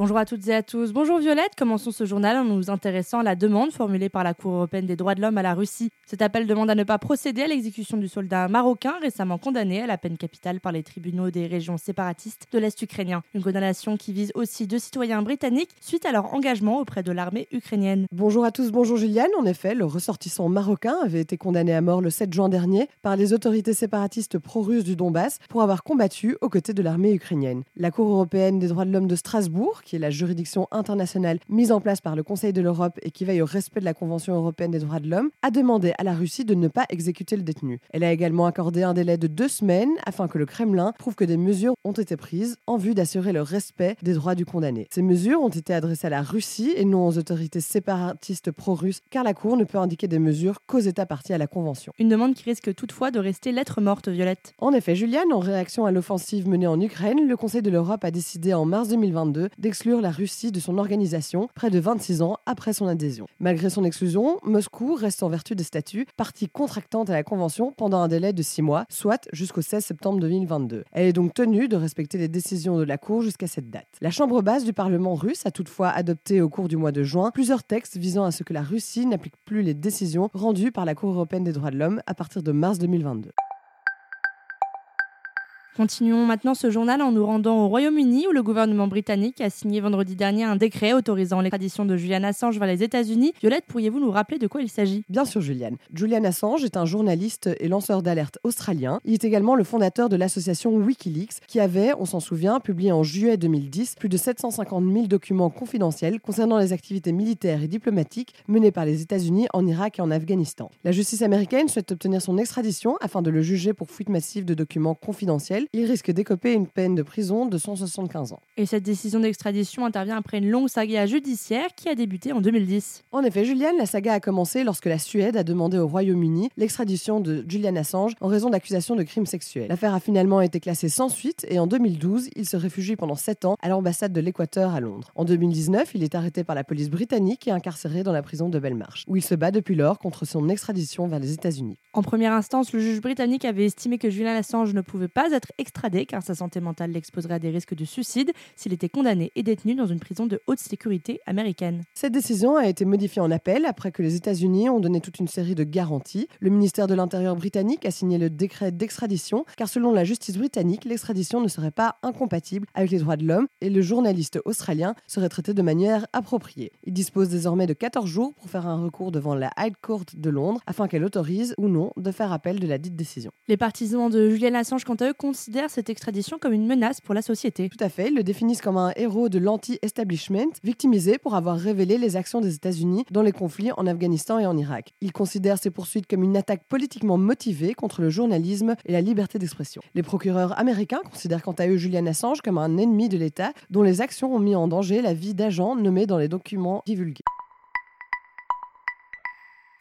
Bonjour à toutes et à tous. Bonjour Violette. Commençons ce journal en nous intéressant à la demande formulée par la Cour européenne des droits de l'homme à la Russie. Cet appel demande à ne pas procéder à l'exécution du soldat marocain récemment condamné à la peine capitale par les tribunaux des régions séparatistes de l'Est ukrainien. Une condamnation qui vise aussi deux citoyens britanniques suite à leur engagement auprès de l'armée ukrainienne. Bonjour à tous, bonjour Juliane. En effet, le ressortissant marocain avait été condamné à mort le 7 juin dernier par les autorités séparatistes pro-russes du Donbass pour avoir combattu aux côtés de l'armée ukrainienne. La Cour européenne des droits de l'homme de Strasbourg, qui est la juridiction internationale mise en place par le Conseil de l'Europe et qui veille au respect de la Convention européenne des droits de l'homme, a demandé à la Russie de ne pas exécuter le détenu. Elle a également accordé un délai de deux semaines afin que le Kremlin prouve que des mesures ont été prises en vue d'assurer le respect des droits du condamné. Ces mesures ont été adressées à la Russie et non aux autorités séparatistes pro-russes, car la Cour ne peut indiquer des mesures qu'aux États partis à la Convention. Une demande qui risque toutefois de rester lettre morte, Violette. En effet, Juliane, en réaction à l'offensive menée en Ukraine, le Conseil de l'Europe a décidé en mars 2022 d'exclure la Russie de son organisation près de 26 ans après son adhésion. Malgré son exclusion, Moscou reste en vertu des statuts partie contractante à la Convention pendant un délai de 6 mois, soit jusqu'au 16 septembre 2022. Elle est donc tenue de respecter les décisions de la Cour jusqu'à cette date. La Chambre basse du Parlement russe a toutefois adopté au cours du mois de juin plusieurs textes visant à ce que la Russie n'applique plus les décisions rendues par la Cour européenne des droits de l'homme à partir de mars 2022. Continuons maintenant ce journal en nous rendant au Royaume-Uni où le gouvernement britannique a signé vendredi dernier un décret autorisant l'extradition de Julian Assange vers les États-Unis. Violette, pourriez-vous nous rappeler de quoi il s'agit? Bien sûr, Julian. Julian Assange est un journaliste et lanceur d'alerte australien. Il est également le fondateur de l'association Wikileaks qui avait, on s'en souvient, publié en juillet 2010 plus de 750 000 documents confidentiels concernant les activités militaires et diplomatiques menées par les États-Unis en Irak et en Afghanistan. La justice américaine souhaite obtenir son extradition afin de le juger pour fuite massive de documents confidentiels il risque d'écoper une peine de prison de 175 ans. Et cette décision d'extradition intervient après une longue saga judiciaire qui a débuté en 2010. En effet, Julian, la saga a commencé lorsque la Suède a demandé au Royaume-Uni l'extradition de Julian Assange en raison d'accusations de crimes sexuels. L'affaire a finalement été classée sans suite et en 2012, il se réfugie pendant 7 ans à l'ambassade de l'Équateur à Londres. En 2019, il est arrêté par la police britannique et incarcéré dans la prison de Belmarsh, où il se bat depuis lors contre son extradition vers les États-Unis. En première instance, le juge britannique avait estimé que Julian Assange ne pouvait pas être extradé car sa santé mentale l'exposerait à des risques de suicide s'il était condamné et détenu dans une prison de haute sécurité américaine. Cette décision a été modifiée en appel après que les États-Unis ont donné toute une série de garanties. Le ministère de l'Intérieur britannique a signé le décret d'extradition car selon la justice britannique, l'extradition ne serait pas incompatible avec les droits de l'homme et le journaliste australien serait traité de manière appropriée. Il dispose désormais de 14 jours pour faire un recours devant la High Court de Londres afin qu'elle autorise ou non de faire appel de la dite décision. Les partisans de Julian Assange, quant à eux, considèrent cette extradition comme une menace pour la société. Tout à fait, ils le définissent comme un héros de l'anti-establishment, victimisé pour avoir révélé les actions des États-Unis dans les conflits en Afghanistan et en Irak. Ils considèrent ces poursuites comme une attaque politiquement motivée contre le journalisme et la liberté d'expression. Les procureurs américains considèrent quant à eux Julian Assange comme un ennemi de l'État dont les actions ont mis en danger la vie d'agents nommés dans les documents divulgués.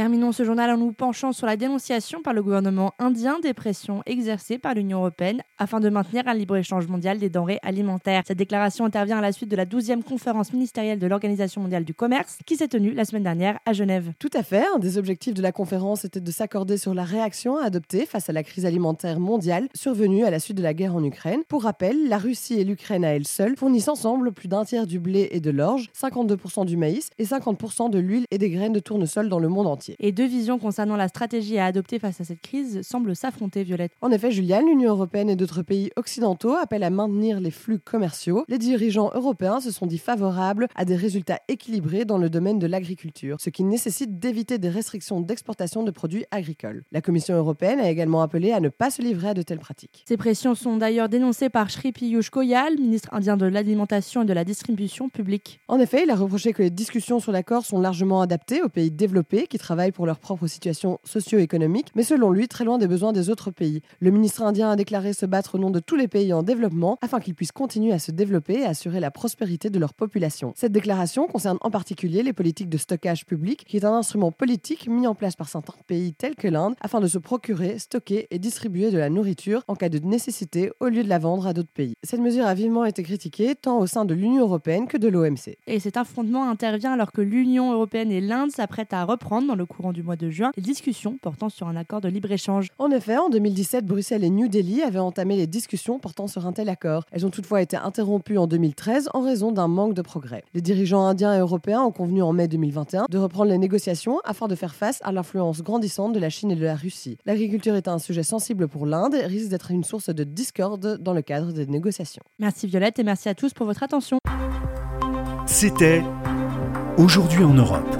Terminons ce journal en nous penchant sur la dénonciation par le gouvernement indien des pressions exercées par l'Union européenne afin de maintenir un libre-échange mondial des denrées alimentaires. Cette déclaration intervient à la suite de la 12e conférence ministérielle de l'Organisation mondiale du commerce qui s'est tenue la semaine dernière à Genève. Tout à fait. Un des objectifs de la conférence était de s'accorder sur la réaction à adopter face à la crise alimentaire mondiale survenue à la suite de la guerre en Ukraine. Pour rappel, la Russie et l'Ukraine à elles seules fournissent ensemble plus d'un tiers du blé et de l'orge, 52% du maïs et 50% de l'huile et des graines de tournesol dans le monde entier. Et deux visions concernant la stratégie à adopter face à cette crise semblent s'affronter, Violette. En effet, Juliane, l'Union européenne et d'autres pays occidentaux appellent à maintenir les flux commerciaux. Les dirigeants européens se sont dit favorables à des résultats équilibrés dans le domaine de l'agriculture, ce qui nécessite d'éviter des restrictions d'exportation de produits agricoles. La Commission européenne a également appelé à ne pas se livrer à de telles pratiques. Ces pressions sont d'ailleurs dénoncées par Shri Piyush Goyal, ministre indien de l'alimentation et de la distribution publique. En effet, il a reproché que les discussions sur l'accord sont largement adaptées aux pays développés qui travaillent pour leur propre situation socio-économique, mais selon lui, très loin des besoins des autres pays. Le ministre indien a déclaré se battre au nom de tous les pays en développement afin qu'ils puissent continuer à se développer et assurer la prospérité de leur population. Cette déclaration concerne en particulier les politiques de stockage public, qui est un instrument politique mis en place par certains pays tels que l'Inde afin de se procurer, stocker et distribuer de la nourriture en cas de nécessité au lieu de la vendre à d'autres pays. Cette mesure a vivement été critiquée tant au sein de l'Union européenne que de l'OMC. Et cet affrontement intervient alors que l'Union européenne et l'Inde s'apprêtent à reprendre dans le le courant du mois de juin les discussions portant sur un accord de libre-échange. En effet, en 2017, Bruxelles et New Delhi avaient entamé les discussions portant sur un tel accord. Elles ont toutefois été interrompues en 2013 en raison d'un manque de progrès. Les dirigeants indiens et européens ont convenu en mai 2021 de reprendre les négociations afin de faire face à l'influence grandissante de la Chine et de la Russie. L'agriculture est un sujet sensible pour l'Inde et risque d'être une source de discorde dans le cadre des négociations. Merci Violette et merci à tous pour votre attention. C'était Aujourd'hui en Europe.